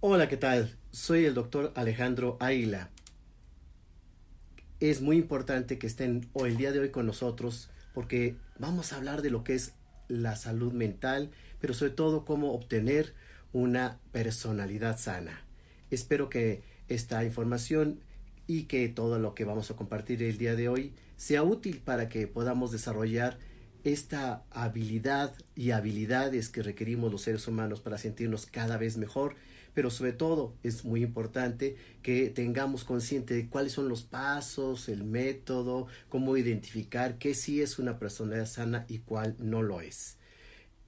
Hola, ¿qué tal? Soy el doctor Alejandro Águila. Es muy importante que estén hoy, el día de hoy con nosotros porque vamos a hablar de lo que es la salud mental, pero sobre todo cómo obtener una personalidad sana. Espero que esta información y que todo lo que vamos a compartir el día de hoy sea útil para que podamos desarrollar esta habilidad y habilidades que requerimos los seres humanos para sentirnos cada vez mejor, pero sobre todo es muy importante que tengamos consciente de cuáles son los pasos, el método, cómo identificar qué sí es una personalidad sana y cuál no lo es.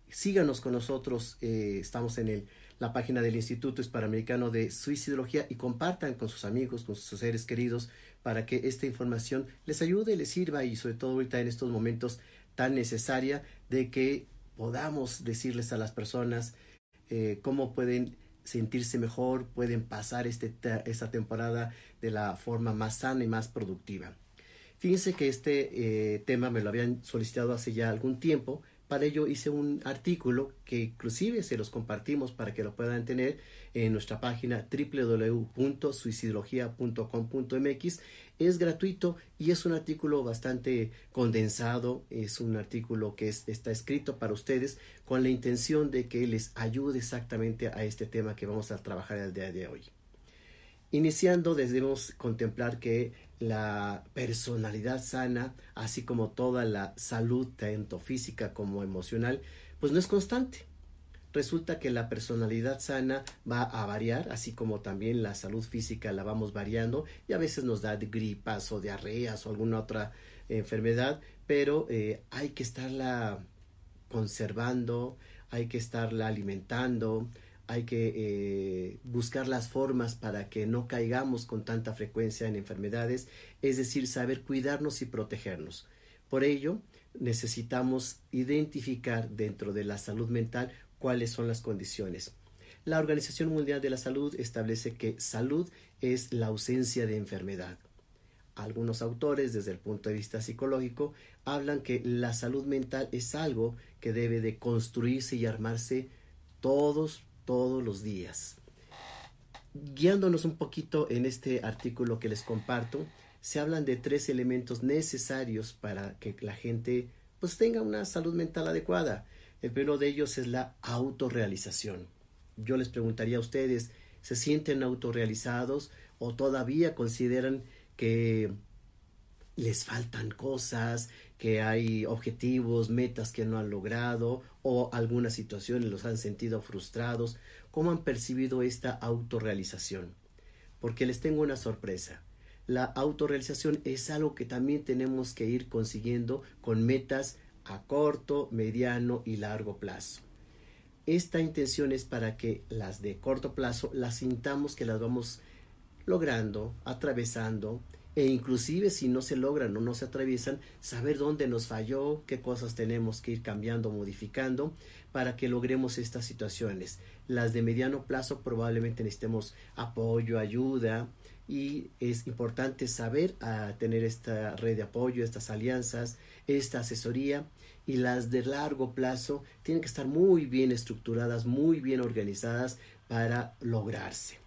Síganos con nosotros, eh, estamos en el la página del Instituto Hispanoamericano de Suicidología y compartan con sus amigos, con sus seres queridos, para que esta información les ayude, les sirva y sobre todo ahorita en estos momentos tan necesaria de que podamos decirles a las personas eh, cómo pueden sentirse mejor, pueden pasar este, esta temporada de la forma más sana y más productiva. Fíjense que este eh, tema me lo habían solicitado hace ya algún tiempo, para ello hice un artículo que inclusive se los compartimos para que lo puedan tener en nuestra página www.suicidología.com.mx. Es gratuito y es un artículo bastante condensado, es un artículo que está escrito para ustedes con la intención de que les ayude exactamente a este tema que vamos a trabajar el día de hoy. Iniciando, debemos contemplar que la personalidad sana, así como toda la salud, tanto física como emocional, pues no es constante. Resulta que la personalidad sana va a variar, así como también la salud física la vamos variando y a veces nos da gripas o diarreas o alguna otra enfermedad, pero eh, hay que estarla conservando, hay que estarla alimentando, hay que eh, buscar las formas para que no caigamos con tanta frecuencia en enfermedades, es decir, saber cuidarnos y protegernos. Por ello, necesitamos identificar dentro de la salud mental cuáles son las condiciones. La Organización Mundial de la Salud establece que salud es la ausencia de enfermedad. Algunos autores, desde el punto de vista psicológico, hablan que la salud mental es algo que debe de construirse y armarse todos todos los días. Guiándonos un poquito en este artículo que les comparto, se hablan de tres elementos necesarios para que la gente pues tenga una salud mental adecuada. El primero de ellos es la autorrealización. Yo les preguntaría a ustedes, ¿se sienten autorrealizados o todavía consideran que les faltan cosas, que hay objetivos, metas que no han logrado o algunas situaciones los han sentido frustrados. ¿Cómo han percibido esta autorrealización? Porque les tengo una sorpresa. La autorrealización es algo que también tenemos que ir consiguiendo con metas a corto, mediano y largo plazo. Esta intención es para que las de corto plazo las sintamos que las vamos logrando, atravesando, e inclusive si no se logran o no se atraviesan, saber dónde nos falló, qué cosas tenemos que ir cambiando, modificando para que logremos estas situaciones. Las de mediano plazo probablemente necesitemos apoyo, ayuda y es importante saber tener esta red de apoyo, estas alianzas, esta asesoría y las de largo plazo tienen que estar muy bien estructuradas, muy bien organizadas para lograrse.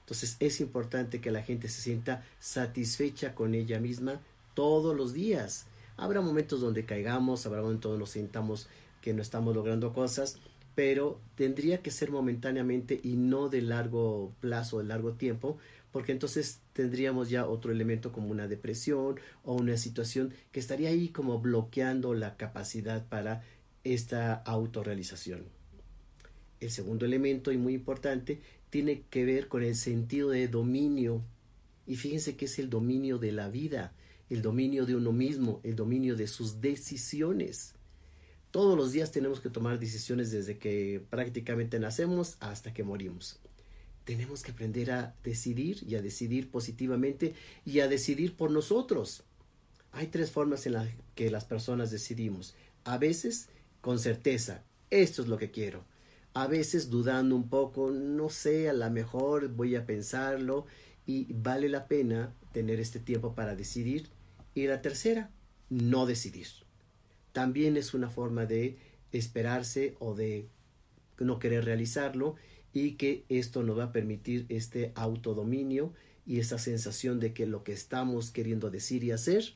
Entonces es importante que la gente se sienta satisfecha con ella misma todos los días. Habrá momentos donde caigamos, habrá momentos donde nos sintamos que no estamos logrando cosas, pero tendría que ser momentáneamente y no de largo plazo, de largo tiempo, porque entonces tendríamos ya otro elemento como una depresión o una situación que estaría ahí como bloqueando la capacidad para esta autorrealización. El segundo elemento y muy importante tiene que ver con el sentido de dominio. Y fíjense que es el dominio de la vida, el dominio de uno mismo, el dominio de sus decisiones. Todos los días tenemos que tomar decisiones desde que prácticamente nacemos hasta que morimos. Tenemos que aprender a decidir y a decidir positivamente y a decidir por nosotros. Hay tres formas en las que las personas decidimos. A veces con certeza, esto es lo que quiero a veces dudando un poco, no sé, a lo mejor voy a pensarlo y vale la pena tener este tiempo para decidir. Y la tercera, no decidir. También es una forma de esperarse o de no querer realizarlo y que esto nos va a permitir este autodominio y esa sensación de que lo que estamos queriendo decir y hacer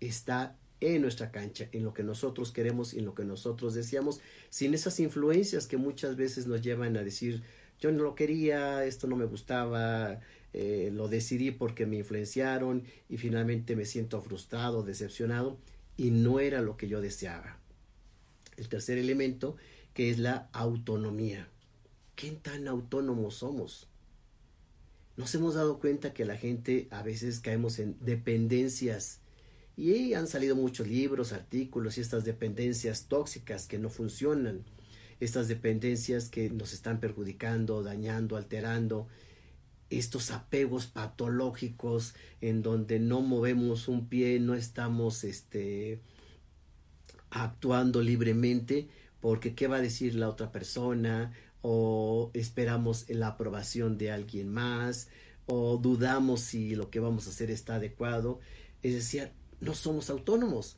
está en nuestra cancha, en lo que nosotros queremos y en lo que nosotros deseamos, sin esas influencias que muchas veces nos llevan a decir yo no lo quería, esto no me gustaba, eh, lo decidí porque me influenciaron y finalmente me siento frustrado, decepcionado y no era lo que yo deseaba. El tercer elemento que es la autonomía. ¿Qué tan autónomos somos? Nos hemos dado cuenta que la gente a veces caemos en dependencias. Y han salido muchos libros, artículos y estas dependencias tóxicas que no funcionan, estas dependencias que nos están perjudicando, dañando, alterando, estos apegos patológicos en donde no movemos un pie, no estamos este, actuando libremente porque qué va a decir la otra persona o esperamos la aprobación de alguien más o dudamos si lo que vamos a hacer está adecuado. Es decir, no somos autónomos.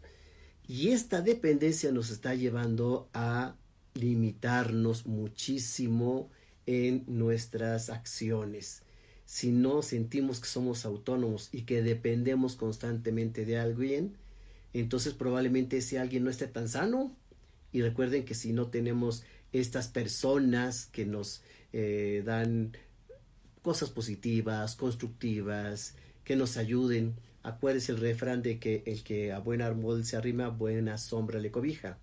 Y esta dependencia nos está llevando a limitarnos muchísimo en nuestras acciones. Si no sentimos que somos autónomos y que dependemos constantemente de alguien, entonces probablemente ese alguien no esté tan sano. Y recuerden que si no tenemos estas personas que nos eh, dan cosas positivas, constructivas, que nos ayuden, Acuérdese el refrán de que el que a buen árbol se arrima, buena sombra le cobija.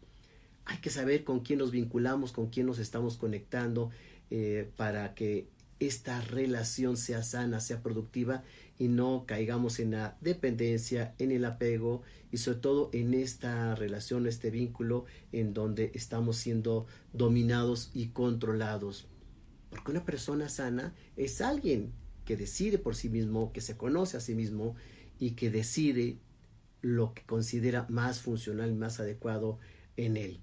Hay que saber con quién nos vinculamos, con quién nos estamos conectando eh, para que esta relación sea sana, sea productiva y no caigamos en la dependencia, en el apego y sobre todo en esta relación, este vínculo en donde estamos siendo dominados y controlados. Porque una persona sana es alguien que decide por sí mismo, que se conoce a sí mismo y que decide lo que considera más funcional, más adecuado en él.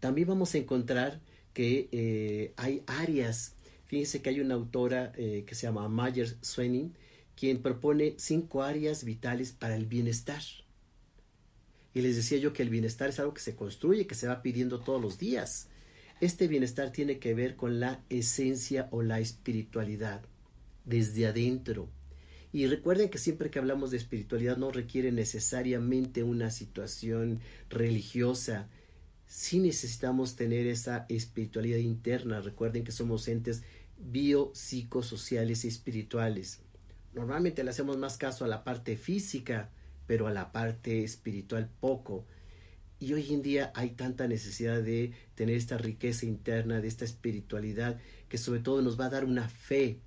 También vamos a encontrar que eh, hay áreas, fíjense que hay una autora eh, que se llama Mayer Swenning, quien propone cinco áreas vitales para el bienestar. Y les decía yo que el bienestar es algo que se construye, que se va pidiendo todos los días. Este bienestar tiene que ver con la esencia o la espiritualidad, desde adentro, y recuerden que siempre que hablamos de espiritualidad no requiere necesariamente una situación religiosa. Sí necesitamos tener esa espiritualidad interna. Recuerden que somos entes biopsicosociales y espirituales. Normalmente le hacemos más caso a la parte física, pero a la parte espiritual poco. Y hoy en día hay tanta necesidad de tener esta riqueza interna, de esta espiritualidad, que sobre todo nos va a dar una fe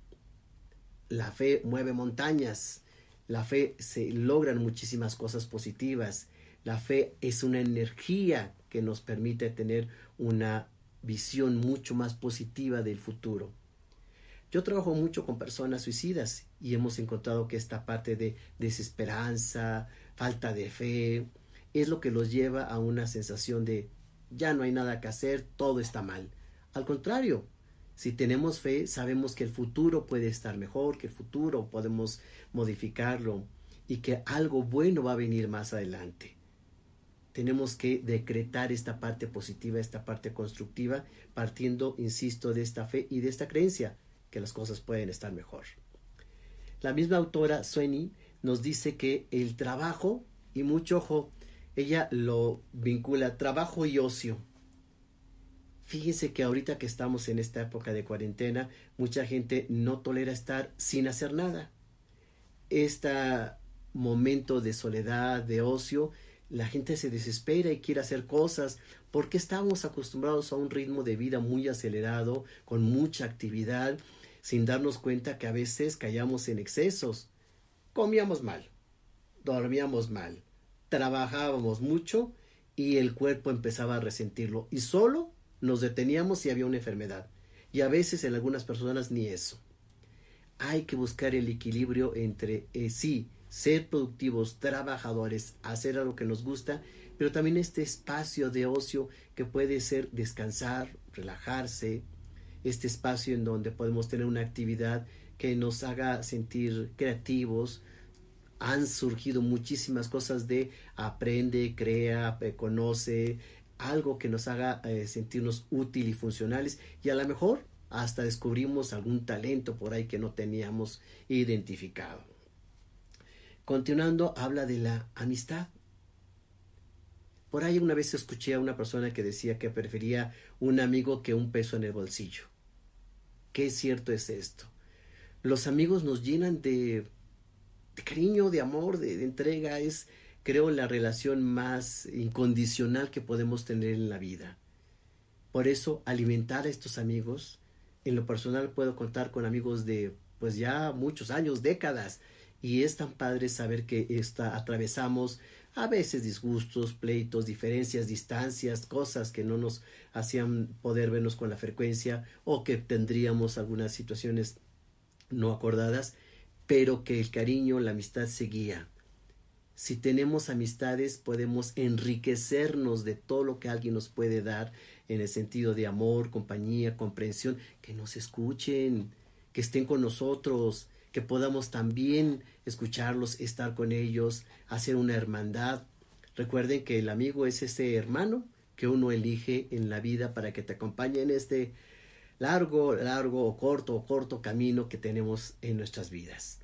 la fe mueve montañas, la fe se logran muchísimas cosas positivas, la fe es una energía que nos permite tener una visión mucho más positiva del futuro. Yo trabajo mucho con personas suicidas y hemos encontrado que esta parte de desesperanza, falta de fe, es lo que los lleva a una sensación de ya no hay nada que hacer, todo está mal. Al contrario, si tenemos fe, sabemos que el futuro puede estar mejor, que el futuro podemos modificarlo y que algo bueno va a venir más adelante. Tenemos que decretar esta parte positiva, esta parte constructiva, partiendo, insisto, de esta fe y de esta creencia que las cosas pueden estar mejor. La misma autora Sueni nos dice que el trabajo, y mucho ojo, ella lo vincula trabajo y ocio. Fíjense que ahorita que estamos en esta época de cuarentena, mucha gente no tolera estar sin hacer nada. Este momento de soledad, de ocio, la gente se desespera y quiere hacer cosas porque estamos acostumbrados a un ritmo de vida muy acelerado, con mucha actividad, sin darnos cuenta que a veces callamos en excesos. Comíamos mal, dormíamos mal, trabajábamos mucho y el cuerpo empezaba a resentirlo y solo nos deteníamos si había una enfermedad. Y a veces en algunas personas ni eso. Hay que buscar el equilibrio entre eh, sí, ser productivos, trabajadores, hacer algo que nos gusta, pero también este espacio de ocio que puede ser descansar, relajarse, este espacio en donde podemos tener una actividad que nos haga sentir creativos. Han surgido muchísimas cosas de aprende, crea, conoce, algo que nos haga eh, sentirnos útil y funcionales y a lo mejor hasta descubrimos algún talento por ahí que no teníamos identificado. Continuando, habla de la amistad. Por ahí una vez escuché a una persona que decía que prefería un amigo que un peso en el bolsillo. Qué cierto es esto. Los amigos nos llenan de, cariño, de amor, de, entrega. Es, creo, la relación más incondicional que podemos tener en la vida. Por eso, alimentar a estos amigos, en lo personal puedo contar con amigos de, pues ya muchos años, décadas, y es tan padre saber que esta, atravesamos a veces disgustos, pleitos, diferencias, distancias, cosas que no nos hacían poder vernos con la frecuencia o que tendríamos algunas situaciones no acordadas, pero que el cariño, la amistad seguía. Si tenemos amistades podemos enriquecernos de todo lo que alguien nos puede dar en el sentido de amor, compañía, comprensión, que nos escuchen, que estén con nosotros, que podamos también escucharlos, estar con ellos, hacer una hermandad. Recuerden que el amigo es ese hermano que uno elige en la vida para que te acompañe en este largo, largo o corto o corto camino que tenemos en nuestras vidas.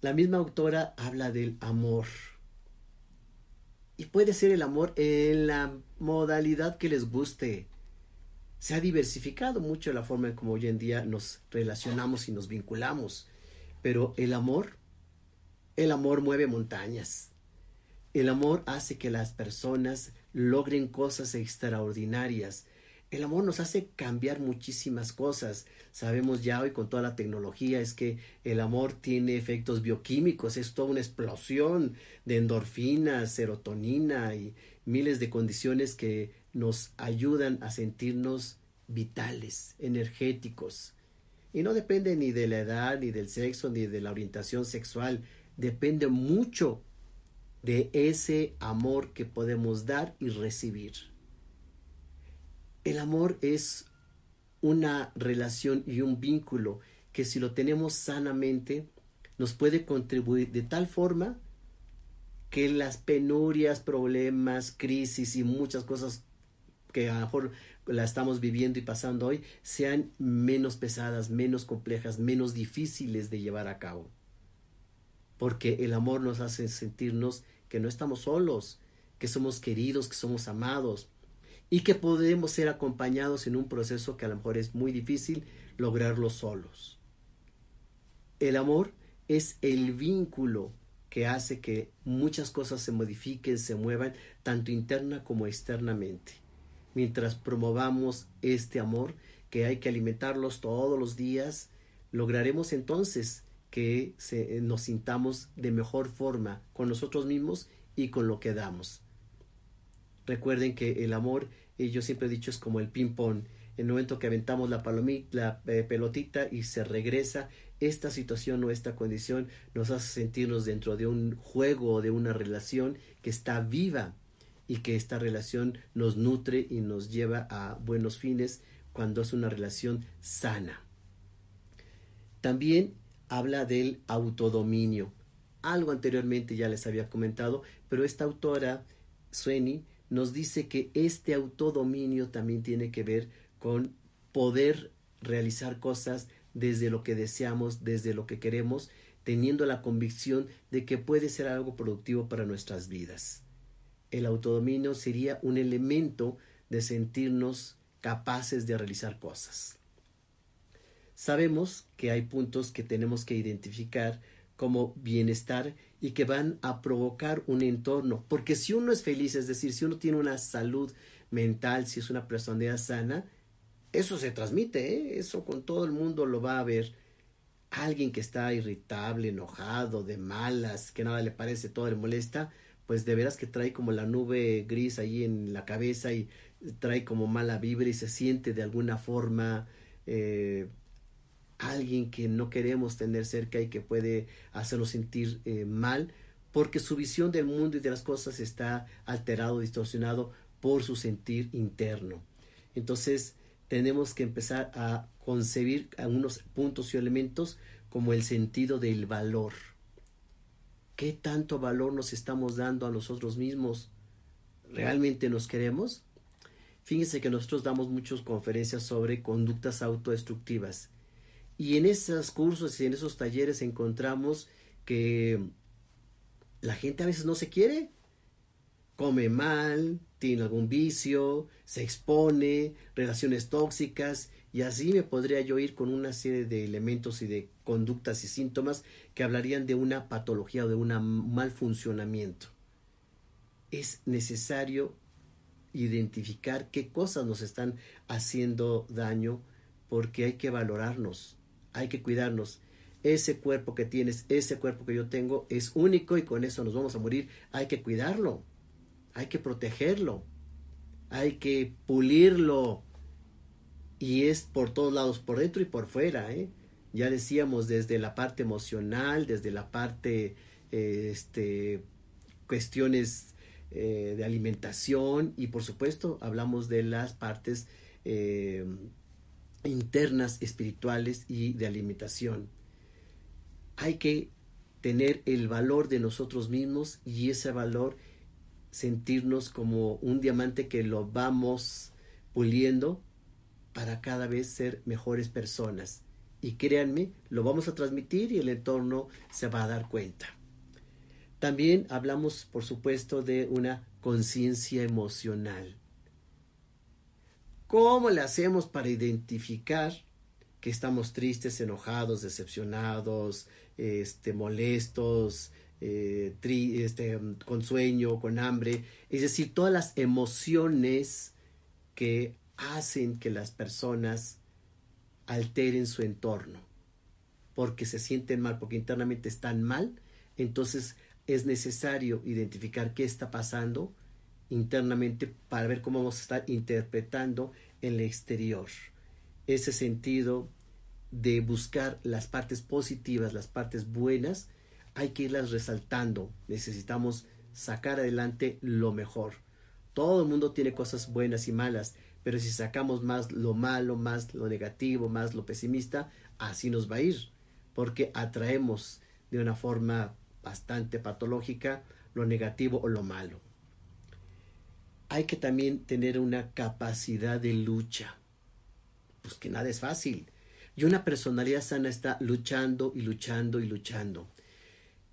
La misma autora habla del amor. Y puede ser el amor en la modalidad que les guste. Se ha diversificado mucho la forma en como hoy en día nos relacionamos y nos vinculamos. Pero el amor, el amor mueve montañas. El amor hace que las personas logren cosas extraordinarias. El amor nos hace cambiar muchísimas cosas. Sabemos ya hoy con toda la tecnología es que el amor tiene efectos bioquímicos, es toda una explosión de endorfinas, serotonina y miles de condiciones que nos ayudan a sentirnos vitales, energéticos. Y no depende ni de la edad, ni del sexo, ni de la orientación sexual. Depende mucho de ese amor que podemos dar y recibir. El amor es una relación y un vínculo que si lo tenemos sanamente nos puede contribuir de tal forma que las penurias, problemas, crisis y muchas cosas que a lo mejor la estamos viviendo y pasando hoy sean menos pesadas, menos complejas, menos difíciles de llevar a cabo. Porque el amor nos hace sentirnos que no estamos solos, que somos queridos, que somos amados y que podemos ser acompañados en un proceso que a lo mejor es muy difícil lograrlo solos. El amor es el vínculo que hace que muchas cosas se modifiquen, se muevan, tanto interna como externamente mientras promovamos este amor que hay que alimentarlos todos los días, lograremos entonces que se, nos sintamos de mejor forma con nosotros mismos y con lo que damos. Recuerden que el amor, y yo siempre he dicho, es como el ping-pong. En el momento que aventamos la, palomita, la eh, pelotita y se regresa, esta situación o esta condición nos hace sentirnos dentro de un juego o de una relación que está viva y que esta relación nos nutre y nos lleva a buenos fines cuando es una relación sana. También habla del autodominio. Algo anteriormente ya les había comentado, pero esta autora, Sueni, nos dice que este autodominio también tiene que ver con poder realizar cosas desde lo que deseamos, desde lo que queremos, teniendo la convicción de que puede ser algo productivo para nuestras vidas el autodominio sería un elemento de sentirnos capaces de realizar cosas. Sabemos que hay puntos que tenemos que identificar como bienestar y que van a provocar un entorno, porque si uno es feliz, es decir, si uno tiene una salud mental, si es una personalidad sana, eso se transmite, ¿eh? eso con todo el mundo lo va a ver. Alguien que está irritable, enojado, de malas, que nada le parece, todo le molesta, pues de veras que trae como la nube gris ahí en la cabeza y trae como mala vibra y se siente de alguna forma eh, alguien que no queremos tener cerca y que puede hacernos sentir eh, mal porque su visión del mundo y de las cosas está alterado, distorsionado por su sentir interno. Entonces tenemos que empezar a concebir algunos puntos y elementos como el sentido del valor ¿Qué tanto valor nos estamos dando a nosotros mismos? ¿Realmente nos queremos? Fíjense que nosotros damos muchas conferencias sobre conductas autodestructivas. Y en esos cursos y en esos talleres encontramos que la gente a veces no se quiere, come mal, tiene algún vicio, se expone, relaciones tóxicas, y así me podría yo ir con una serie de elementos y de conductas y síntomas que hablarían de una patología o de un mal funcionamiento. Es necesario identificar qué cosas nos están haciendo daño porque hay que valorarnos, hay que cuidarnos. Ese cuerpo que tienes, ese cuerpo que yo tengo es único y con eso nos vamos a morir. Hay que cuidarlo, hay que protegerlo, hay que pulirlo. Y es por todos lados, por dentro y por fuera. ¿eh? Ya decíamos desde la parte emocional, desde la parte, eh, este, cuestiones eh, de alimentación y por supuesto hablamos de las partes eh, internas espirituales y de alimentación. Hay que tener el valor de nosotros mismos y ese valor sentirnos como un diamante que lo vamos puliendo para cada vez ser mejores personas. Y créanme, lo vamos a transmitir y el entorno se va a dar cuenta. También hablamos, por supuesto, de una conciencia emocional. ¿Cómo le hacemos para identificar que estamos tristes, enojados, decepcionados, este, molestos, eh, este, con sueño, con hambre? Es decir, todas las emociones que hacen que las personas alteren su entorno, porque se sienten mal, porque internamente están mal, entonces es necesario identificar qué está pasando internamente para ver cómo vamos a estar interpretando en el exterior. Ese sentido de buscar las partes positivas, las partes buenas, hay que irlas resaltando. Necesitamos sacar adelante lo mejor. Todo el mundo tiene cosas buenas y malas, pero si sacamos más lo malo, más lo negativo, más lo pesimista, así nos va a ir, porque atraemos de una forma bastante patológica lo negativo o lo malo. Hay que también tener una capacidad de lucha. Pues que nada es fácil. Y una personalidad sana está luchando y luchando y luchando.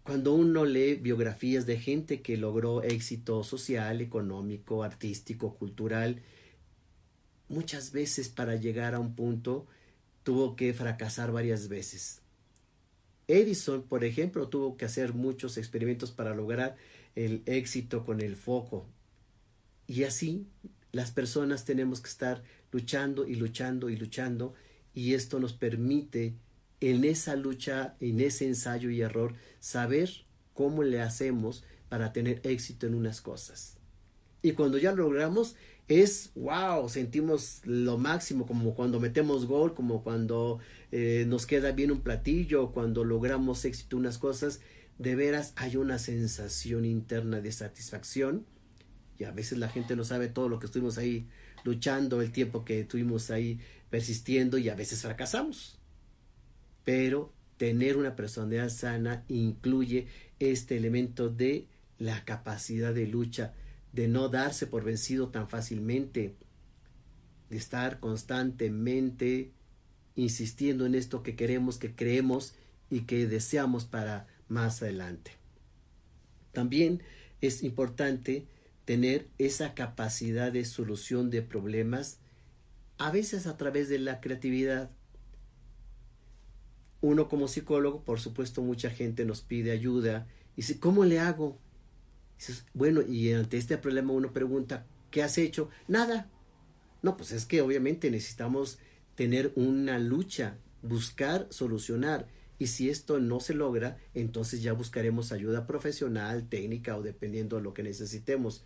Cuando uno lee biografías de gente que logró éxito social, económico, artístico, cultural, muchas veces para llegar a un punto tuvo que fracasar varias veces. Edison, por ejemplo, tuvo que hacer muchos experimentos para lograr el éxito con el foco. Y así las personas tenemos que estar luchando y luchando y luchando y esto nos permite en esa lucha, en ese ensayo y error, saber cómo le hacemos para tener éxito en unas cosas. Y cuando ya lo logramos, es wow, sentimos lo máximo, como cuando metemos gol, como cuando eh, nos queda bien un platillo, cuando logramos éxito unas cosas, de veras hay una sensación interna de satisfacción y a veces la gente no sabe todo lo que estuvimos ahí luchando, el tiempo que estuvimos ahí persistiendo y a veces fracasamos. Pero tener una personalidad sana incluye este elemento de la capacidad de lucha, de no darse por vencido tan fácilmente, de estar constantemente insistiendo en esto que queremos, que creemos y que deseamos para más adelante. También es importante tener esa capacidad de solución de problemas, a veces a través de la creatividad. Uno como psicólogo, por supuesto, mucha gente nos pide ayuda y dice, ¿cómo le hago? bueno, y ante este problema uno pregunta, ¿qué has hecho? Nada. No, pues es que obviamente necesitamos tener una lucha, buscar solucionar. Y si esto no se logra, entonces ya buscaremos ayuda profesional, técnica o dependiendo de lo que necesitemos.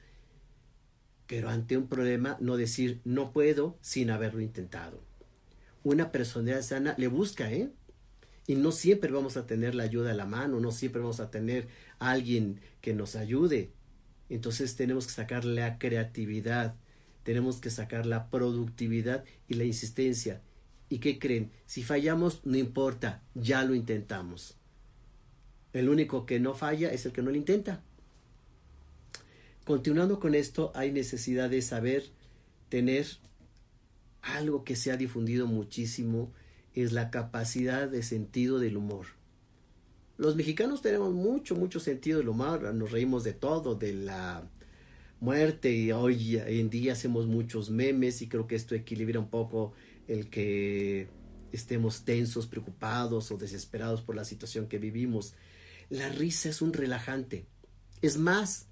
Pero ante un problema, no decir no puedo sin haberlo intentado. Una personalidad sana le busca, ¿eh? Y no siempre vamos a tener la ayuda a la mano, no siempre vamos a tener alguien que nos ayude. Entonces tenemos que sacar la creatividad, tenemos que sacar la productividad y la insistencia. ¿Y qué creen? Si fallamos, no importa, ya lo intentamos. El único que no falla es el que no lo intenta. Continuando con esto, hay necesidad de saber tener algo que se ha difundido muchísimo es la capacidad de sentido del humor. Los mexicanos tenemos mucho, mucho sentido del humor, nos reímos de todo, de la muerte y hoy en día hacemos muchos memes y creo que esto equilibra un poco el que estemos tensos, preocupados o desesperados por la situación que vivimos. La risa es un relajante. Es más,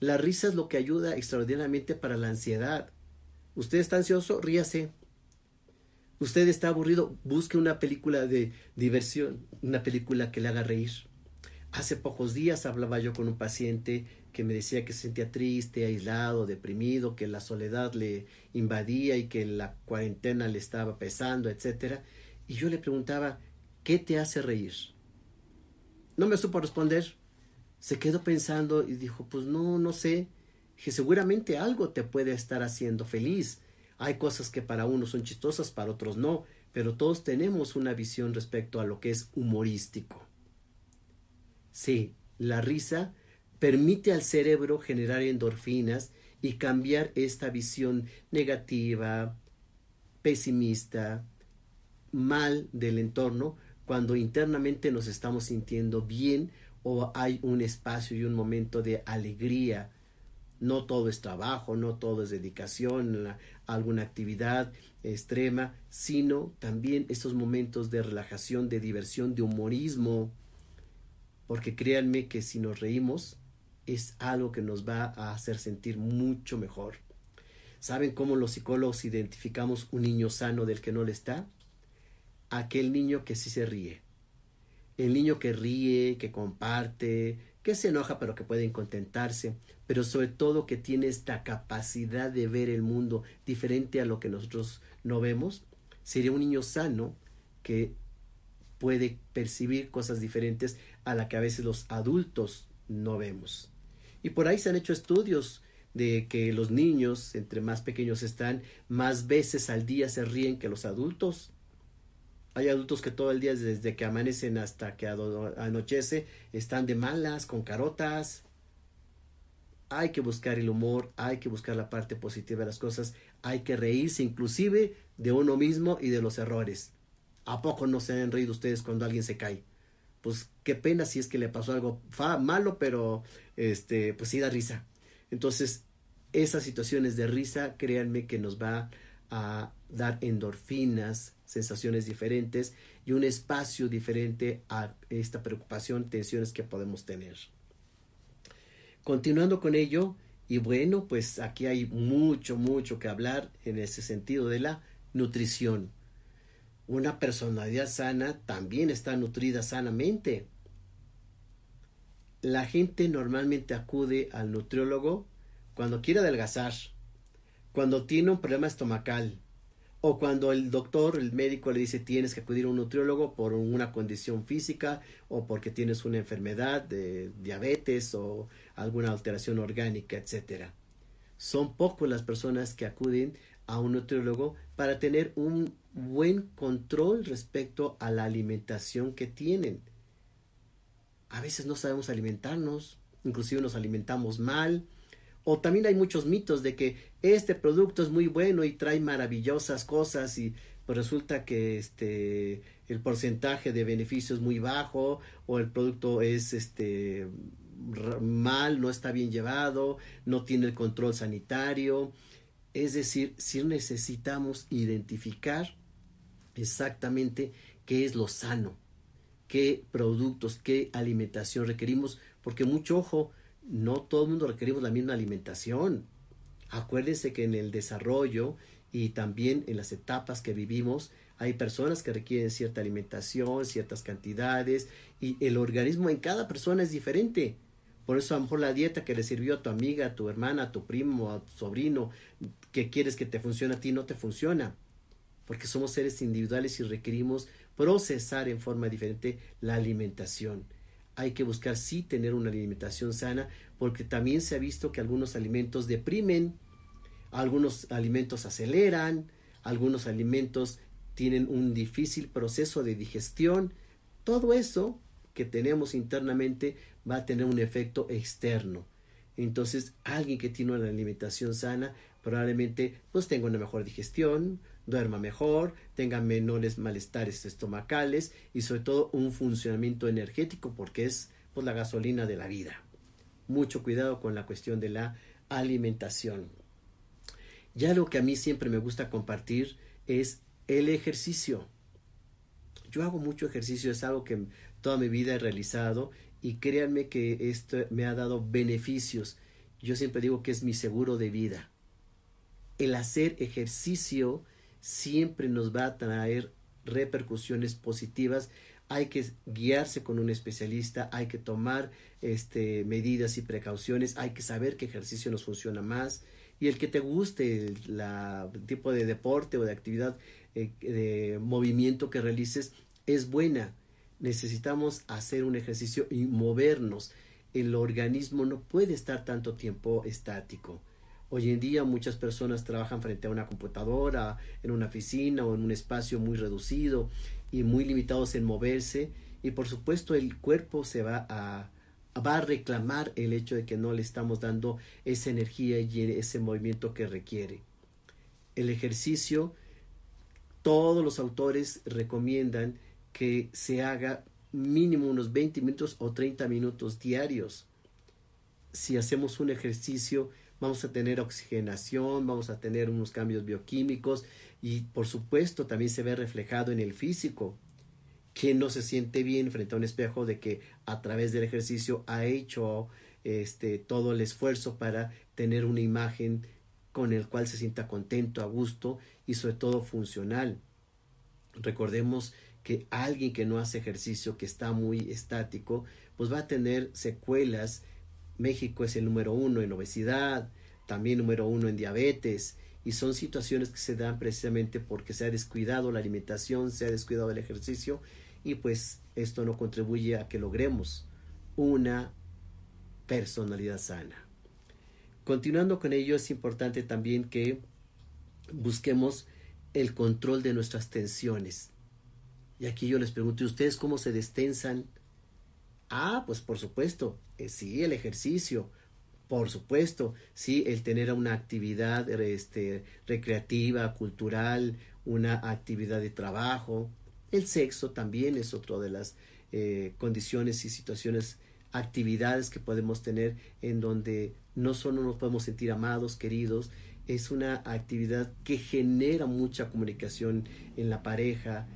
la risa es lo que ayuda extraordinariamente para la ansiedad. Usted está ansioso, ríase. Usted está aburrido, busque una película de diversión, una película que le haga reír. Hace pocos días hablaba yo con un paciente que me decía que se sentía triste, aislado, deprimido, que la soledad le invadía y que la cuarentena le estaba pesando, etcétera. Y yo le preguntaba, ¿qué te hace reír? No me supo responder. Se quedó pensando y dijo, pues no, no sé. Que seguramente algo te puede estar haciendo feliz. Hay cosas que para unos son chistosas, para otros no, pero todos tenemos una visión respecto a lo que es humorístico. Sí, la risa permite al cerebro generar endorfinas y cambiar esta visión negativa, pesimista, mal del entorno cuando internamente nos estamos sintiendo bien o hay un espacio y un momento de alegría. No todo es trabajo, no todo es dedicación alguna actividad extrema, sino también estos momentos de relajación, de diversión, de humorismo. Porque créanme que si nos reímos, es algo que nos va a hacer sentir mucho mejor. ¿Saben cómo los psicólogos identificamos un niño sano del que no le está? Aquel niño que sí se ríe. El niño que ríe, que comparte, que se enoja pero que puede contentarse, pero sobre todo que tiene esta capacidad de ver el mundo diferente a lo que nosotros no vemos, sería un niño sano que puede percibir cosas diferentes a la que a veces los adultos no vemos. Y por ahí se han hecho estudios de que los niños, entre más pequeños están, más veces al día se ríen que los adultos. Hay adultos que todo el día, desde que amanecen hasta que anochece, están de malas, con carotas. Hay que buscar el humor, hay que buscar la parte positiva de las cosas, hay que reírse inclusive de uno mismo y de los errores. ¿A poco no se han reído ustedes cuando alguien se cae? pues qué pena si es que le pasó algo malo, pero este, pues sí da risa. Entonces, esas situaciones de risa, créanme que nos va a dar endorfinas, sensaciones diferentes y un espacio diferente a esta preocupación, tensiones que podemos tener. Continuando con ello, y bueno, pues aquí hay mucho, mucho que hablar en ese sentido de la nutrición. Una personalidad sana también está nutrida sanamente. La gente normalmente acude al nutriólogo cuando quiere adelgazar, cuando tiene un problema estomacal, o cuando el doctor, el médico le dice tienes que acudir a un nutriólogo por una condición física o porque tienes una enfermedad de diabetes o alguna alteración orgánica, etc. Son pocos las personas que acuden a un nutriólogo para tener un buen control respecto a la alimentación que tienen. A veces no sabemos alimentarnos, inclusive nos alimentamos mal, o también hay muchos mitos de que este producto es muy bueno y trae maravillosas cosas y pues resulta que este el porcentaje de beneficio es muy bajo o el producto es este mal, no está bien llevado, no tiene el control sanitario. Es decir, si necesitamos identificar exactamente qué es lo sano, qué productos, qué alimentación requerimos, porque mucho ojo, no todo el mundo requerimos la misma alimentación. Acuérdense que en el desarrollo y también en las etapas que vivimos, hay personas que requieren cierta alimentación, ciertas cantidades, y el organismo en cada persona es diferente. Por eso a lo mejor la dieta que le sirvió a tu amiga, a tu hermana, a tu primo, a tu sobrino, que quieres que te funcione a ti, no te funciona porque somos seres individuales y requerimos procesar en forma diferente la alimentación. Hay que buscar sí tener una alimentación sana, porque también se ha visto que algunos alimentos deprimen, algunos alimentos aceleran, algunos alimentos tienen un difícil proceso de digestión. Todo eso que tenemos internamente va a tener un efecto externo. Entonces, alguien que tiene una alimentación sana probablemente pues tenga una mejor digestión, duerma mejor, tenga menores malestares estomacales y sobre todo un funcionamiento energético porque es pues la gasolina de la vida. Mucho cuidado con la cuestión de la alimentación. Ya lo que a mí siempre me gusta compartir es el ejercicio. Yo hago mucho ejercicio, es algo que toda mi vida he realizado y créanme que esto me ha dado beneficios. Yo siempre digo que es mi seguro de vida. El hacer ejercicio siempre nos va a traer repercusiones positivas. Hay que guiarse con un especialista, hay que tomar este, medidas y precauciones, hay que saber qué ejercicio nos funciona más. Y el que te guste el tipo de deporte o de actividad eh, de movimiento que realices es buena. Necesitamos hacer un ejercicio y movernos. El organismo no puede estar tanto tiempo estático. Hoy en día muchas personas trabajan frente a una computadora, en una oficina o en un espacio muy reducido y muy limitados en moverse y por supuesto el cuerpo se va a va a reclamar el hecho de que no le estamos dando esa energía y ese movimiento que requiere. El ejercicio, todos los autores recomiendan que se haga mínimo unos 20 minutos o 30 minutos diarios. Si hacemos un ejercicio vamos a tener oxigenación, vamos a tener unos cambios bioquímicos y por supuesto también se ve reflejado en el físico. Quien no se siente bien frente a un espejo de que a través del ejercicio ha hecho este todo el esfuerzo para tener una imagen con el cual se sienta contento, a gusto y sobre todo funcional. Recordemos que alguien que no hace ejercicio, que está muy estático, pues va a tener secuelas México es el número uno en obesidad, también número uno en diabetes, y son situaciones que se dan precisamente porque se ha descuidado la alimentación, se ha descuidado el ejercicio, y pues esto no contribuye a que logremos una personalidad sana. Continuando con ello, es importante también que busquemos el control de nuestras tensiones. Y aquí yo les pregunto, ¿ustedes cómo se destensan? Ah, pues por supuesto, eh, sí, el ejercicio, por supuesto, sí, el tener una actividad este, recreativa, cultural, una actividad de trabajo. El sexo también es otra de las eh, condiciones y situaciones, actividades que podemos tener en donde no solo nos podemos sentir amados, queridos, es una actividad que genera mucha comunicación en la pareja.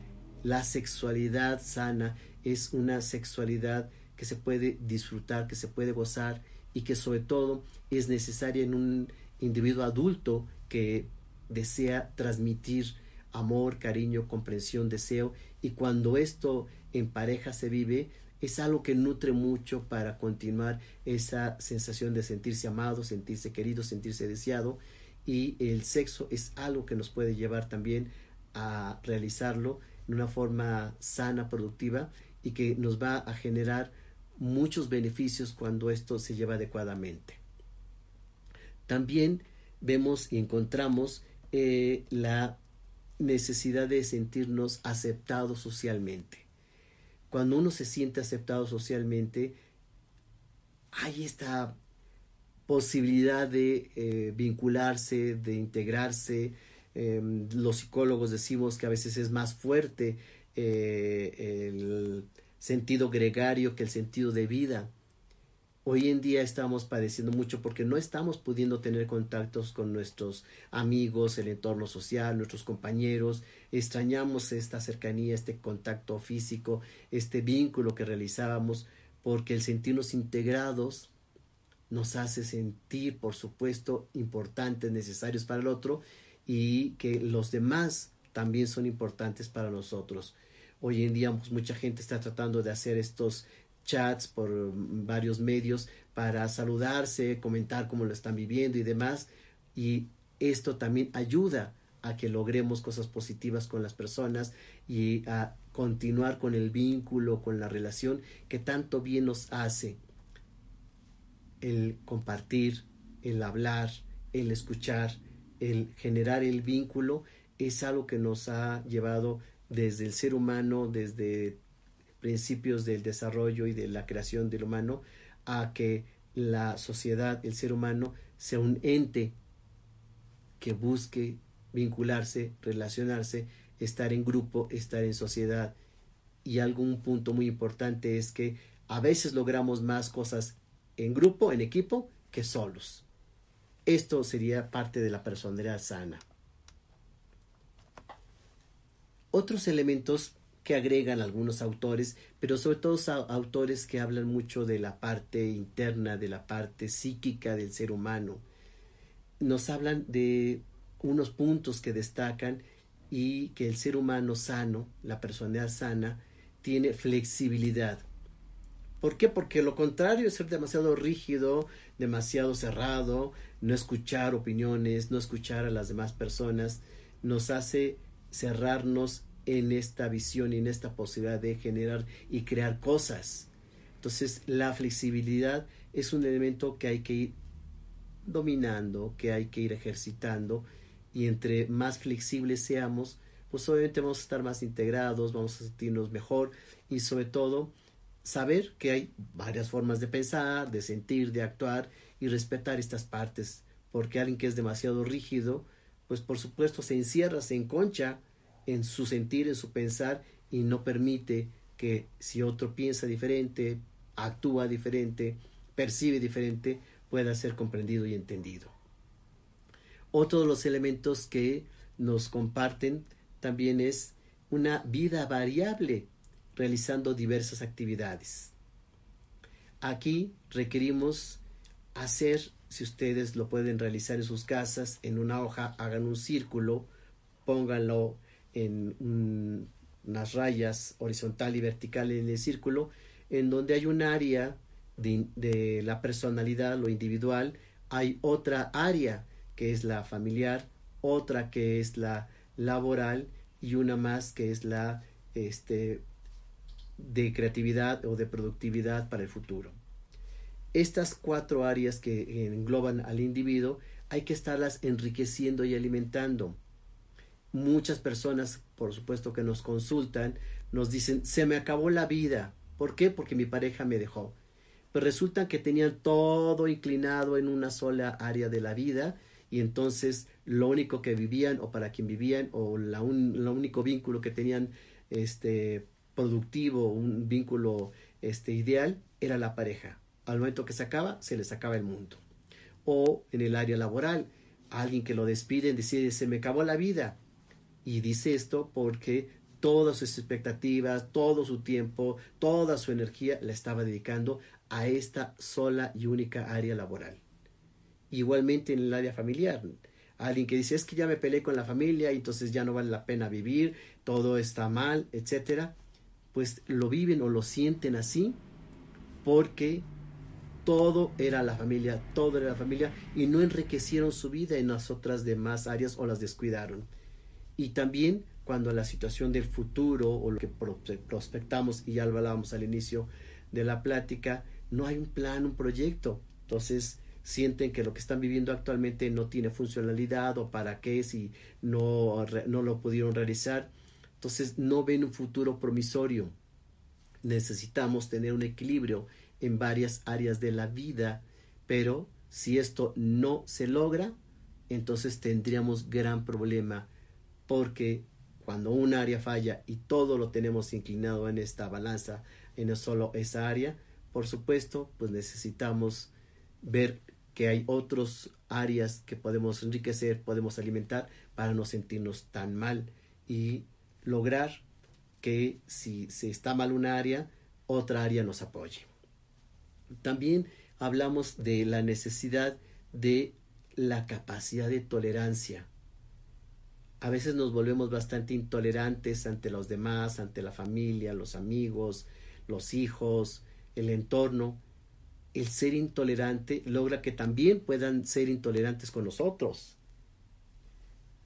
La sexualidad sana es una sexualidad que se puede disfrutar, que se puede gozar y que sobre todo es necesaria en un individuo adulto que desea transmitir amor, cariño, comprensión, deseo. Y cuando esto en pareja se vive es algo que nutre mucho para continuar esa sensación de sentirse amado, sentirse querido, sentirse deseado. Y el sexo es algo que nos puede llevar también a realizarlo de una forma sana, productiva y que nos va a generar muchos beneficios cuando esto se lleva adecuadamente. También vemos y encontramos eh, la necesidad de sentirnos aceptados socialmente. Cuando uno se siente aceptado socialmente, hay esta posibilidad de eh, vincularse, de integrarse. Em, los psicólogos decimos que a veces es más fuerte eh, el sentido gregario que el sentido de vida. Hoy en día estamos padeciendo mucho porque no estamos pudiendo tener contactos con nuestros amigos, el entorno social, nuestros compañeros. Extrañamos esta cercanía, este contacto físico, este vínculo que realizábamos porque el sentirnos integrados nos hace sentir, por supuesto, importantes, necesarios para el otro y que los demás también son importantes para nosotros. Hoy en día pues, mucha gente está tratando de hacer estos chats por varios medios para saludarse, comentar cómo lo están viviendo y demás. Y esto también ayuda a que logremos cosas positivas con las personas y a continuar con el vínculo, con la relación que tanto bien nos hace. El compartir, el hablar, el escuchar, el generar el vínculo es algo que nos ha llevado desde el ser humano, desde principios del desarrollo y de la creación del humano, a que la sociedad, el ser humano, sea un ente que busque vincularse, relacionarse, estar en grupo, estar en sociedad. Y algún punto muy importante es que a veces logramos más cosas en grupo, en equipo, que solos. Esto sería parte de la personalidad sana. Otros elementos que agregan algunos autores, pero sobre todo autores que hablan mucho de la parte interna, de la parte psíquica del ser humano. Nos hablan de unos puntos que destacan y que el ser humano sano, la personalidad sana, tiene flexibilidad. ¿Por qué? Porque lo contrario es ser demasiado rígido, demasiado cerrado, no escuchar opiniones, no escuchar a las demás personas, nos hace cerrarnos en esta visión y en esta posibilidad de generar y crear cosas. Entonces, la flexibilidad es un elemento que hay que ir dominando, que hay que ir ejercitando y entre más flexibles seamos, pues obviamente vamos a estar más integrados, vamos a sentirnos mejor y sobre todo saber que hay varias formas de pensar, de sentir, de actuar y respetar estas partes, porque alguien que es demasiado rígido, pues por supuesto se encierra, se enconcha en su sentir, en su pensar y no permite que si otro piensa diferente, actúa diferente, percibe diferente, pueda ser comprendido y entendido. Otro de los elementos que nos comparten también es una vida variable, realizando diversas actividades. Aquí requerimos hacer, si ustedes lo pueden realizar en sus casas, en una hoja, hagan un círculo, pónganlo en unas rayas horizontal y vertical en el círculo, en donde hay un área de, de, la personalidad, lo individual, hay otra área que es la familiar, otra que es la laboral y una más que es la este, de creatividad o de productividad para el futuro. Estas cuatro áreas que engloban al individuo hay que estarlas enriqueciendo y alimentando muchas personas, por supuesto, que nos consultan, nos dicen, se me acabó la vida. ¿Por qué? Porque mi pareja me dejó. Pero resulta que tenían todo inclinado en una sola área de la vida y entonces lo único que vivían o para quien vivían o la un, único vínculo que tenían este productivo, un vínculo este ideal era la pareja. Al momento que se acaba, se les acaba el mundo. O en el área laboral, alguien que lo despiden decide se me acabó la vida y dice esto porque todas sus expectativas, todo su tiempo, toda su energía la estaba dedicando a esta sola y única área laboral. Igualmente en el área familiar. Alguien que dice es que ya me peleé con la familia y entonces ya no vale la pena vivir, todo está mal, etcétera. Pues lo viven o lo sienten así porque todo era la familia, todo era la familia y no enriquecieron su vida en las otras demás áreas o las descuidaron y también cuando la situación del futuro o lo que prospectamos y ya lo hablábamos al inicio de la plática, no hay un plan, un proyecto. Entonces sienten que lo que están viviendo actualmente no tiene funcionalidad o para qué si no, no lo pudieron realizar. Entonces no ven un futuro promisorio. Necesitamos tener un equilibrio en varias áreas de la vida, pero si esto no se logra, entonces tendríamos gran problema porque cuando un área falla y todo lo tenemos inclinado en esta balanza, en solo esa área, por supuesto, pues necesitamos ver que hay otras áreas que podemos enriquecer, podemos alimentar para no sentirnos tan mal y lograr que si se está mal una área, otra área nos apoye. También hablamos de la necesidad de la capacidad de tolerancia a veces nos volvemos bastante intolerantes ante los demás, ante la familia, los amigos, los hijos, el entorno. El ser intolerante logra que también puedan ser intolerantes con nosotros.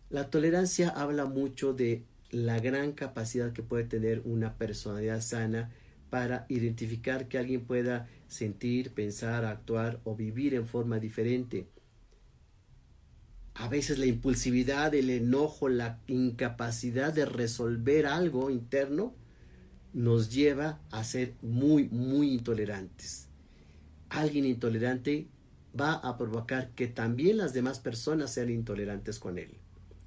La tolerancia habla mucho de la gran capacidad que puede tener una personalidad sana para identificar que alguien pueda sentir, pensar, actuar o vivir en forma diferente a veces la impulsividad, el enojo, la incapacidad de resolver algo interno nos lleva a ser muy, muy intolerantes. Alguien intolerante va a provocar que también las demás personas sean intolerantes con él.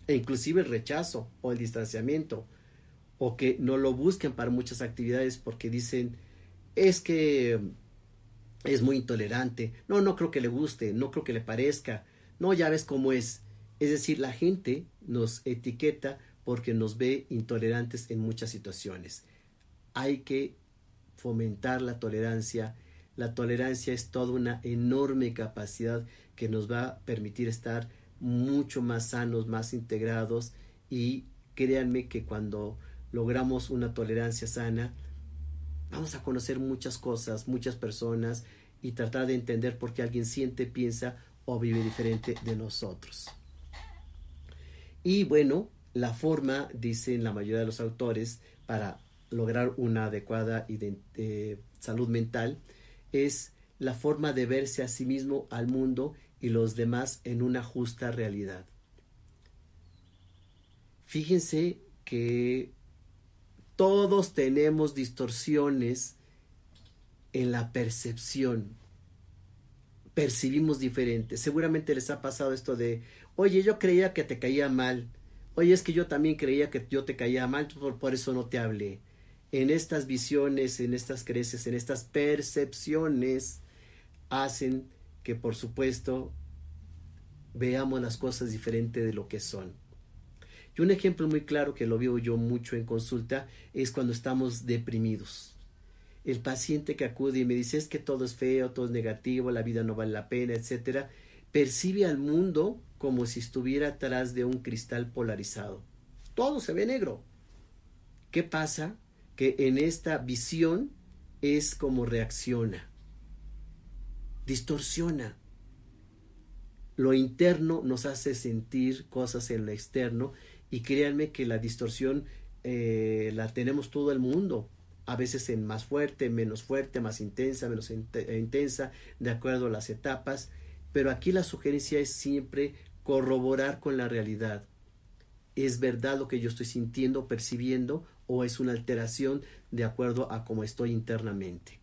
E inclusive el rechazo o el distanciamiento o que no lo busquen para muchas actividades porque dicen es que es muy intolerante, no, no creo que le guste, no creo que le parezca, no, ya ves cómo es. Es decir, la gente nos etiqueta porque nos ve intolerantes en muchas situaciones. Hay que fomentar la tolerancia. La tolerancia es toda una enorme capacidad que nos va a permitir estar mucho más sanos, más integrados y créanme que cuando logramos una tolerancia sana, vamos a conocer muchas cosas, muchas personas y tratar de entender por qué alguien siente, piensa o vive diferente de nosotros. Y bueno, la forma, dicen la mayoría de los autores, para lograr una adecuada eh, salud mental es la forma de verse a sí mismo, al mundo y los demás en una justa realidad. Fíjense que todos tenemos distorsiones en la percepción. Percibimos diferente. Seguramente les ha pasado esto de, oye, yo creía que te caía mal. Oye, es que yo también creía que yo te caía mal, por, por eso no te hablé. En estas visiones, en estas creces, en estas percepciones, hacen que, por supuesto, veamos las cosas diferente de lo que son. Y un ejemplo muy claro que lo veo yo mucho en consulta es cuando estamos deprimidos. El paciente que acude y me dice es que todo es feo, todo es negativo, la vida no vale la pena, etcétera, percibe al mundo como si estuviera atrás de un cristal polarizado. Todo se ve negro. ¿Qué pasa? Que en esta visión es como reacciona. Distorsiona. Lo interno nos hace sentir cosas en lo externo y créanme que la distorsión eh, la tenemos todo el mundo, a veces en más fuerte, menos fuerte, más intensa, menos intensa, de acuerdo a las etapas, pero aquí la sugerencia es siempre corroborar con la realidad. ¿Es verdad lo que yo estoy sintiendo, percibiendo, o es una alteración de acuerdo a cómo estoy internamente?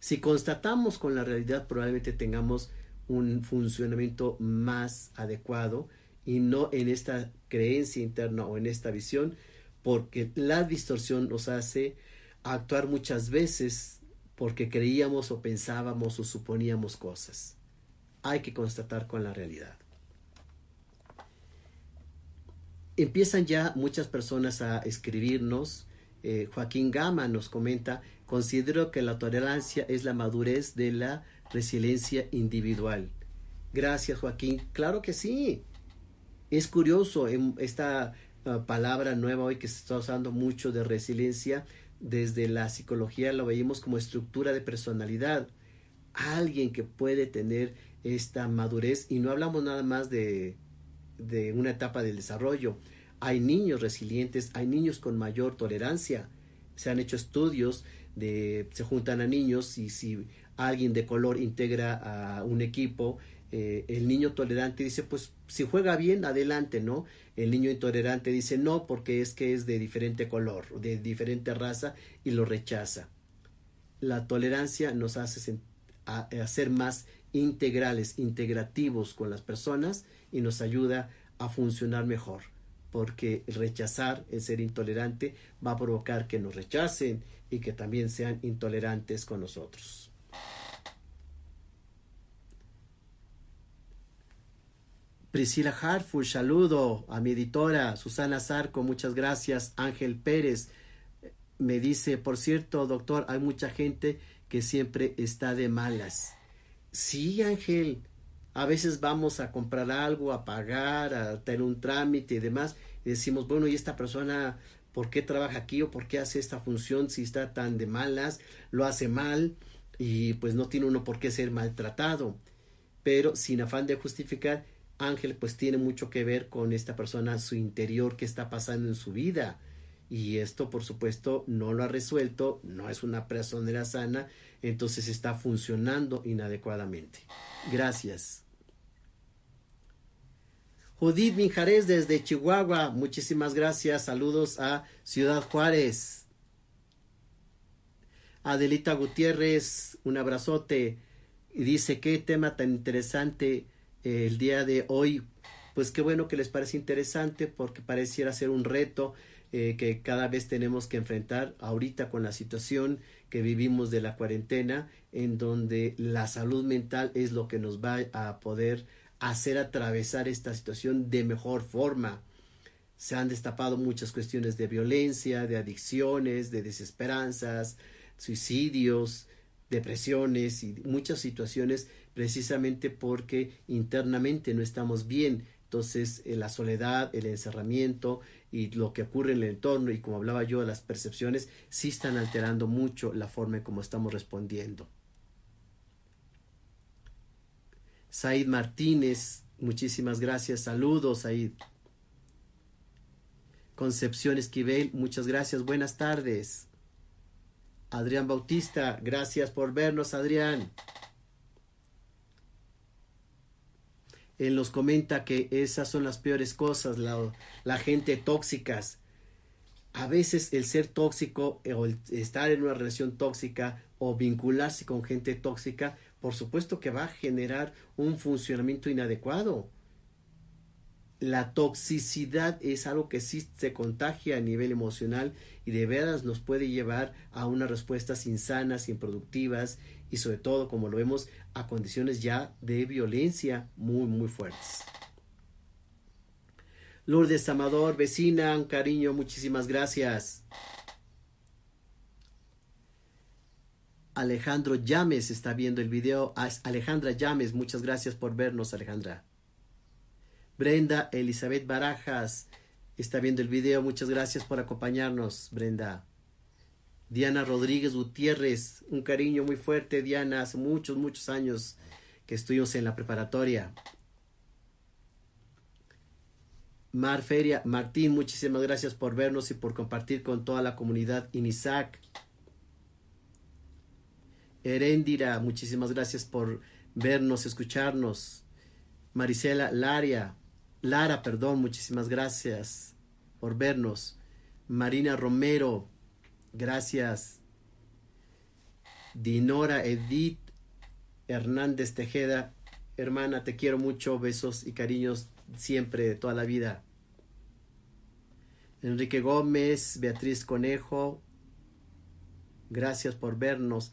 Si constatamos con la realidad, probablemente tengamos un funcionamiento más adecuado y no en esta creencia interna o en esta visión, porque la distorsión nos hace actuar muchas veces porque creíamos o pensábamos o suponíamos cosas. Hay que constatar con la realidad. Empiezan ya muchas personas a escribirnos. Eh, Joaquín Gama nos comenta, considero que la tolerancia es la madurez de la resiliencia individual. Gracias Joaquín. Claro que sí. Es curioso esta ah, palabra nueva hoy que se está usando mucho de resiliencia. Desde la psicología lo veíamos como estructura de personalidad. Alguien que puede tener esta madurez y no hablamos nada más de, de una etapa del desarrollo. Hay niños resilientes, hay niños con mayor tolerancia. Se han hecho estudios de se juntan a niños y si alguien de color integra a un equipo eh, el niño tolerante dice, pues si juega bien, adelante, ¿no? El niño intolerante dice, no, porque es que es de diferente color, de diferente raza y lo rechaza. La tolerancia nos hace ser más integrales, integrativos con las personas y nos ayuda a funcionar mejor, porque rechazar, el ser intolerante, va a provocar que nos rechacen y que también sean intolerantes con nosotros. Priscila Hartford, saludo a mi editora Susana Zarco, muchas gracias. Ángel Pérez me dice, por cierto, doctor, hay mucha gente que siempre está de malas. Sí, Ángel, a veces vamos a comprar algo, a pagar, a tener un trámite y demás, y decimos, bueno, ¿y esta persona por qué trabaja aquí o por qué hace esta función si está tan de malas? Lo hace mal y pues no tiene uno por qué ser maltratado. Pero sin afán de justificar, ángel pues tiene mucho que ver con esta persona, su interior, que está pasando en su vida. Y esto, por supuesto, no lo ha resuelto, no es una persona sana, entonces está funcionando inadecuadamente. Gracias. Judith Minjarés desde Chihuahua, muchísimas gracias. Saludos a Ciudad Juárez. Adelita Gutiérrez, un abrazote. Dice, qué tema tan interesante eh, el día de hoy. Pues qué bueno que les parece interesante porque pareciera ser un reto eh, que cada vez tenemos que enfrentar ahorita con la situación que vivimos de la cuarentena, en donde la salud mental es lo que nos va a poder hacer atravesar esta situación de mejor forma. Se han destapado muchas cuestiones de violencia, de adicciones, de desesperanzas, suicidios, depresiones y muchas situaciones precisamente porque internamente no estamos bien. Entonces, eh, la soledad, el encerramiento y lo que ocurre en el entorno y como hablaba yo, las percepciones sí están alterando mucho la forma en cómo estamos respondiendo. Said Martínez, muchísimas gracias. Saludos, Said. Concepción Esquivel, muchas gracias. Buenas tardes. Adrián Bautista, gracias por vernos, Adrián. Él nos comenta que esas son las peores cosas, la, gente tóxicas. A veces el ser tóxico o el estar en una relación tóxica o vincularse con gente tóxica, por supuesto que va a generar un funcionamiento inadecuado la toxicidad es algo que sí se contagia a nivel emocional y de veras nos puede llevar a unas respuestas insanas, improductivas y sobre todo, como lo vemos, a condiciones ya de violencia muy, muy fuertes. Lourdes Amador, vecina, un cariño, muchísimas gracias. Alejandro Llames está viendo el video. Alejandra Llames, muchas gracias por vernos, Alejandra. Brenda Elizabeth Barajas está viendo el video. Muchas gracias por acompañarnos, Brenda. Diana Rodríguez Gutiérrez, un cariño muy fuerte, Diana, hace muchos, muchos años que estuvimos en la preparatoria. Mar Feria, Martín, muchísimas gracias por vernos y por compartir con toda la comunidad INISAC. Heréndira, muchísimas gracias por vernos, escucharnos. Marisela Laria, Lara, perdón, muchísimas gracias por vernos. Marina Romero, gracias. Dinora Edith Hernández Tejeda, hermana, te quiero mucho, besos y cariños siempre, de toda la vida. Enrique Gómez, Beatriz Conejo, gracias por vernos.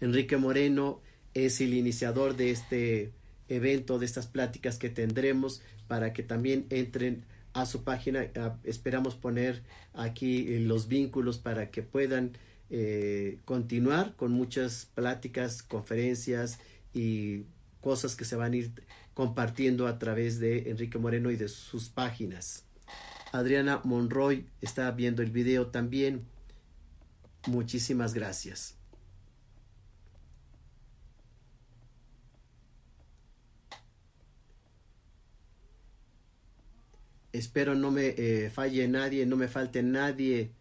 Enrique Moreno es el iniciador de este evento, de estas pláticas que tendremos para que también entren a su página. Ah, esperamos poner aquí eh, los vínculos para que puedan eh, continuar con muchas pláticas, conferencias y cosas que se van a ir compartiendo a través de Enrique Moreno y de sus páginas. Adriana Monroy está viendo el video también. Muchísimas gracias. Espero no me eh, falle nadie, no me falte nadie.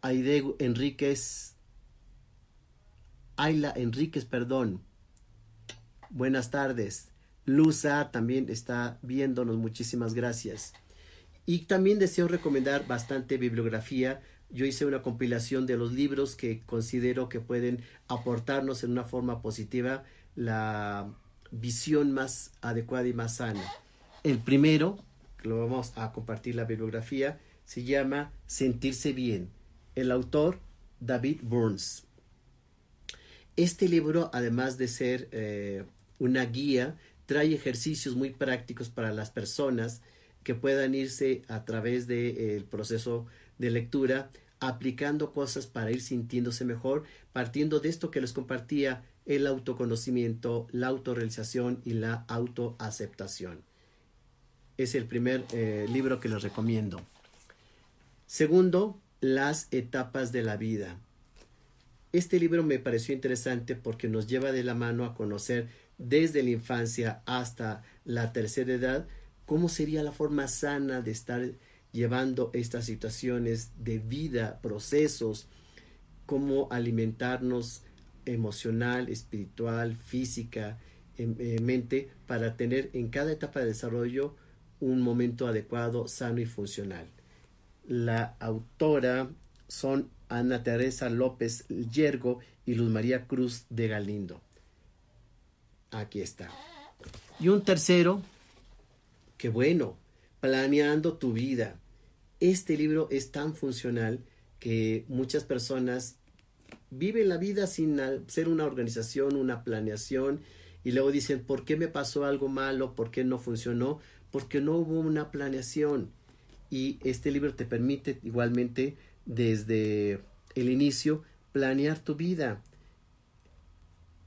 Aide Enríquez. Ayla Enríquez, perdón. Buenas tardes. Luza también está viéndonos. Muchísimas gracias. Y también deseo recomendar bastante bibliografía. Yo hice una compilación de los libros que considero que pueden aportarnos en una forma positiva la visión más adecuada y más sana. El primero, que lo vamos a compartir la bibliografía, se llama Sentirse bien. El autor, David Burns. Este libro, además de ser eh, una guía, trae ejercicios muy prácticos para las personas que puedan irse a través del eh, proceso de lectura aplicando cosas para ir sintiéndose mejor, partiendo de esto que les compartía, el autoconocimiento, la autorrealización y la autoaceptación es el primer eh, libro que les recomiendo. Segundo, las etapas de la vida. Este libro me pareció interesante porque nos lleva de la mano a conocer desde la infancia hasta la tercera edad cómo sería la forma sana de estar llevando estas situaciones de vida, procesos, cómo alimentarnos emocional, espiritual, física, en, mente, para tener en cada etapa de desarrollo un momento adecuado, sano y funcional. La autora son Ana Teresa López Yergo y Luz María Cruz de Galindo. aquí está. Y un tercero, que bueno, planeando tu vida. Este libro es tan funcional que muchas personas viven la vida sin ser una organización, una planeación, y luego dicen, ¿por qué me pasó algo malo? ¿Por qué no funcionó? Porque no hubo una planeación. Y este libro te permite igualmente desde el inicio planear tu vida.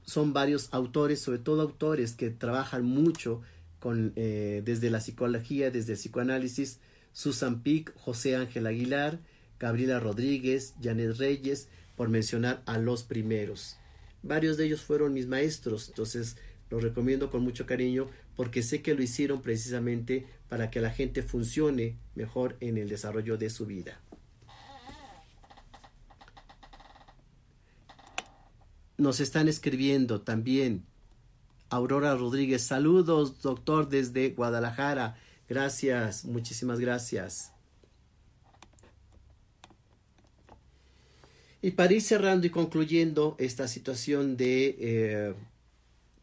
Son varios autores, sobre todo autores que trabajan mucho con, eh, desde la psicología, desde el psicoanálisis, Susan Pick, José Ángel Aguilar, Gabriela Rodríguez, Janet Reyes, por mencionar a los primeros. Varios de ellos fueron mis maestros, entonces los recomiendo con mucho cariño porque sé que lo hicieron precisamente para que la gente funcione mejor en el desarrollo de su vida. Nos están escribiendo también Aurora Rodríguez. Saludos, doctor, desde Guadalajara. Gracias, muchísimas gracias. Y para ir cerrando y concluyendo esta situación de eh,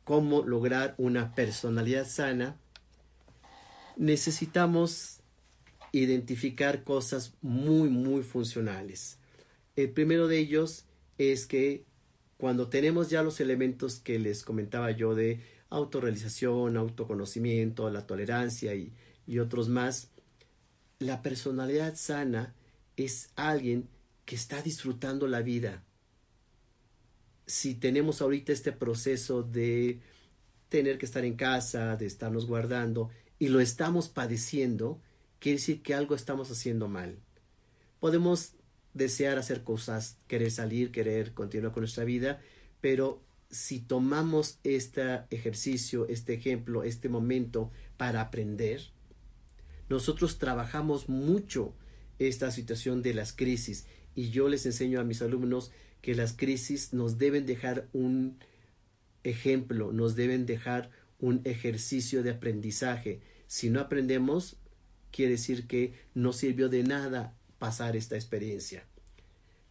cómo lograr una personalidad sana, necesitamos identificar cosas muy, muy funcionales. El primero de ellos es que cuando tenemos ya los elementos que les comentaba yo de autorrealización, autoconocimiento, la tolerancia y, y otros más, la personalidad sana es alguien que está disfrutando la vida. Si tenemos ahorita este proceso de tener que estar en casa, de estarnos guardando, y lo estamos padeciendo, quiere decir que algo estamos haciendo mal. Podemos desear hacer cosas, querer salir, querer continuar con nuestra vida, pero si tomamos este ejercicio, este ejemplo, este momento para aprender, nosotros trabajamos mucho esta situación de las crisis y yo les enseño a mis alumnos que las crisis nos deben dejar un ejemplo, nos deben dejar un ejercicio de aprendizaje. Si no aprendemos, quiere decir que no sirvió de nada pasar esta experiencia.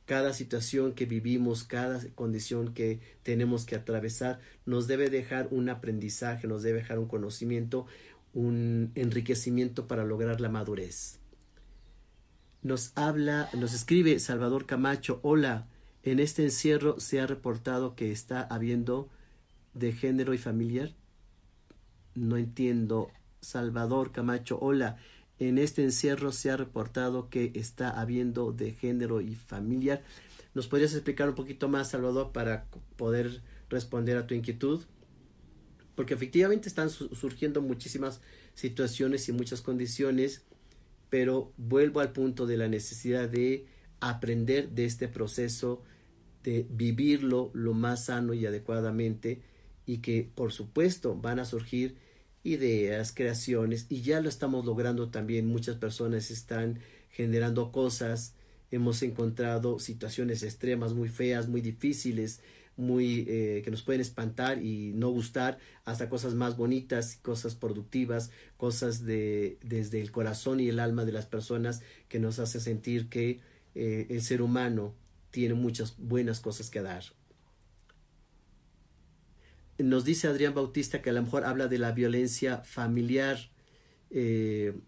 Cada situación que vivimos, cada condición que tenemos que atravesar, nos debe dejar un aprendizaje, nos debe dejar un conocimiento, un enriquecimiento para lograr la madurez nos habla, nos escribe Salvador Camacho, hola, en este encierro se ha reportado que está habiendo de género y familiar. No entiendo. Salvador Camacho, hola, en este encierro se ha reportado que está habiendo de género y familiar. ¿Nos podrías explicar un poquito más, Salvador, para poder responder a tu inquietud? Porque efectivamente están surgiendo muchísimas situaciones y muchas condiciones pero vuelvo al punto de la necesidad de aprender de este proceso, de vivirlo lo más sano y adecuadamente y que por supuesto van a surgir ideas, creaciones y ya lo estamos logrando también. Muchas personas están generando cosas, hemos encontrado situaciones extremas muy feas, muy difíciles, muy eh, que nos pueden espantar y no gustar hasta cosas más bonitas cosas productivas cosas de desde el corazón y el alma de las personas que nos hace sentir que eh, el ser humano tiene muchas buenas cosas que dar. Nos dice Adrián Bautista que a lo mejor habla de la violencia familiar. Eh,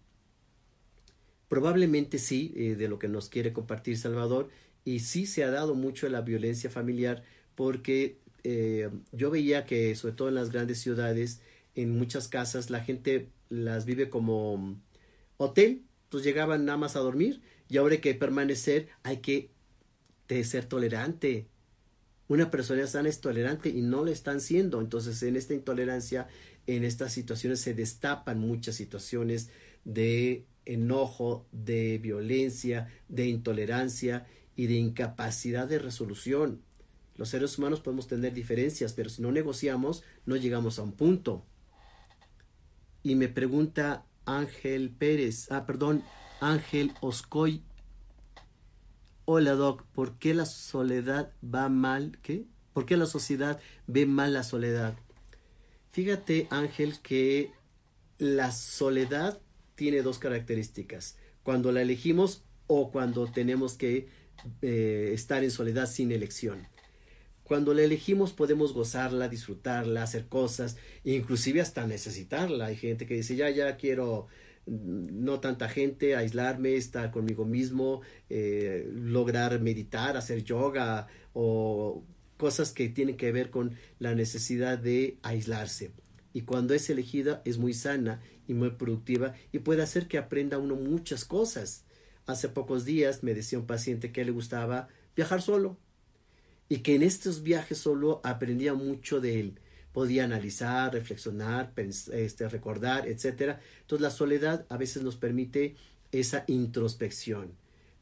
probablemente sí de lo que nos quiere compartir Salvador y sí se ha dado mucho la violencia familiar porque eh, yo veía que sobre todo en las grandes ciudades, en muchas casas, la gente las vive como hotel, pues llegaban nada más a dormir y ahora hay que permanecer, hay que ser tolerante. Una persona sana es tolerante y no lo están siendo. Entonces, en esta intolerancia, en estas situaciones se destapan muchas situaciones de enojo, de violencia, de intolerancia y de incapacidad de resolución. Los seres humanos podemos tener diferencias, pero si no negociamos, no llegamos a un punto. Y me pregunta Ángel Pérez, ah, perdón, Ángel Oscoy. Hola, Doc, ¿por qué la soledad va mal? ¿Qué? ¿Por qué la sociedad ve mal la soledad? Fíjate, Ángel, que la soledad tiene dos características. Cuando la elegimos o cuando tenemos que eh, estar en soledad sin elección. Cuando la elegimos podemos gozarla, disfrutarla, hacer cosas, inclusive hasta necesitarla. Hay gente que dice, ya, ya quiero no tanta gente, aislarme, estar conmigo mismo, eh, lograr meditar, hacer yoga o cosas que tienen que ver con la necesidad de aislarse. Y cuando es elegida es muy sana y muy productiva y puede hacer que aprenda uno muchas cosas. Hace pocos días me decía un paciente que le gustaba viajar solo y que en estos viajes solo aprendía mucho de él. Podía analizar, reflexionar, este, recordar, etc. Entonces la soledad a veces nos permite esa introspección.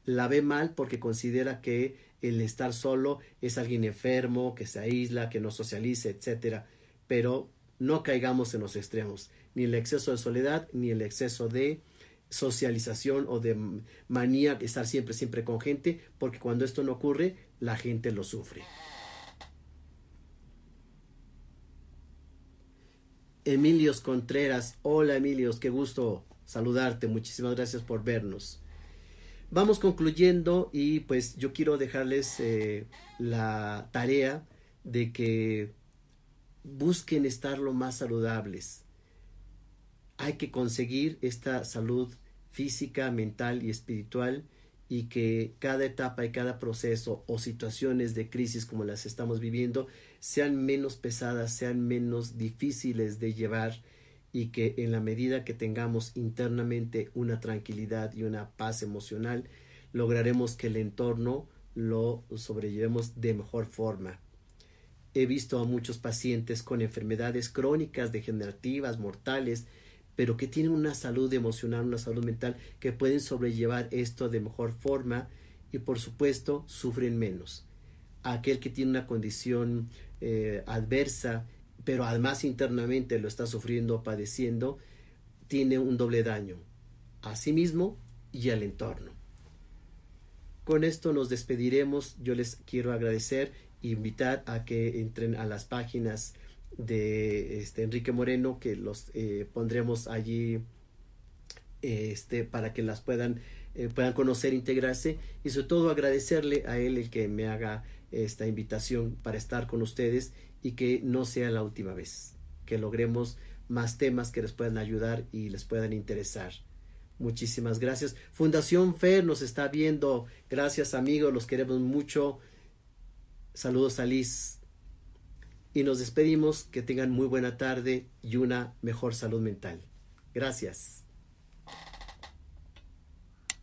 La ve mal porque considera que el estar solo es alguien enfermo, que se aísla, que no socialice, etc. Pero no caigamos en los extremos, ni el exceso de soledad, ni el exceso de socialización o de manía de estar siempre, siempre con gente, porque cuando esto no ocurre, la gente lo sufre. Emilios Contreras, hola Emilios, qué gusto saludarte, muchísimas gracias por vernos. Vamos concluyendo y pues yo quiero dejarles eh, la tarea de que busquen estar lo más saludables. Hay que conseguir esta salud física, mental y espiritual y que cada etapa y cada proceso o situaciones de crisis como las estamos viviendo sean menos pesadas, sean menos difíciles de llevar y que en la medida que tengamos internamente una tranquilidad y una paz emocional, lograremos que el entorno lo sobrellevemos de mejor forma. He visto a muchos pacientes con enfermedades crónicas, degenerativas, mortales, pero que tienen una salud emocional, una salud mental, que pueden sobrellevar esto de mejor forma y por supuesto sufren menos. Aquel que tiene una condición eh, adversa, pero además internamente lo está sufriendo padeciendo, tiene un doble daño a sí mismo y al entorno. Con esto nos despediremos. Yo les quiero agradecer e invitar a que entren a las páginas de este, Enrique Moreno que los eh, pondremos allí este, para que las puedan, eh, puedan conocer, integrarse y sobre todo agradecerle a él el que me haga esta invitación para estar con ustedes y que no sea la última vez, que logremos más temas que les puedan ayudar y les puedan interesar. Muchísimas gracias. Fundación FER nos está viendo. Gracias amigos, los queremos mucho. Saludos a Liz y nos despedimos. Que tengan muy buena tarde y una mejor salud mental. Gracias.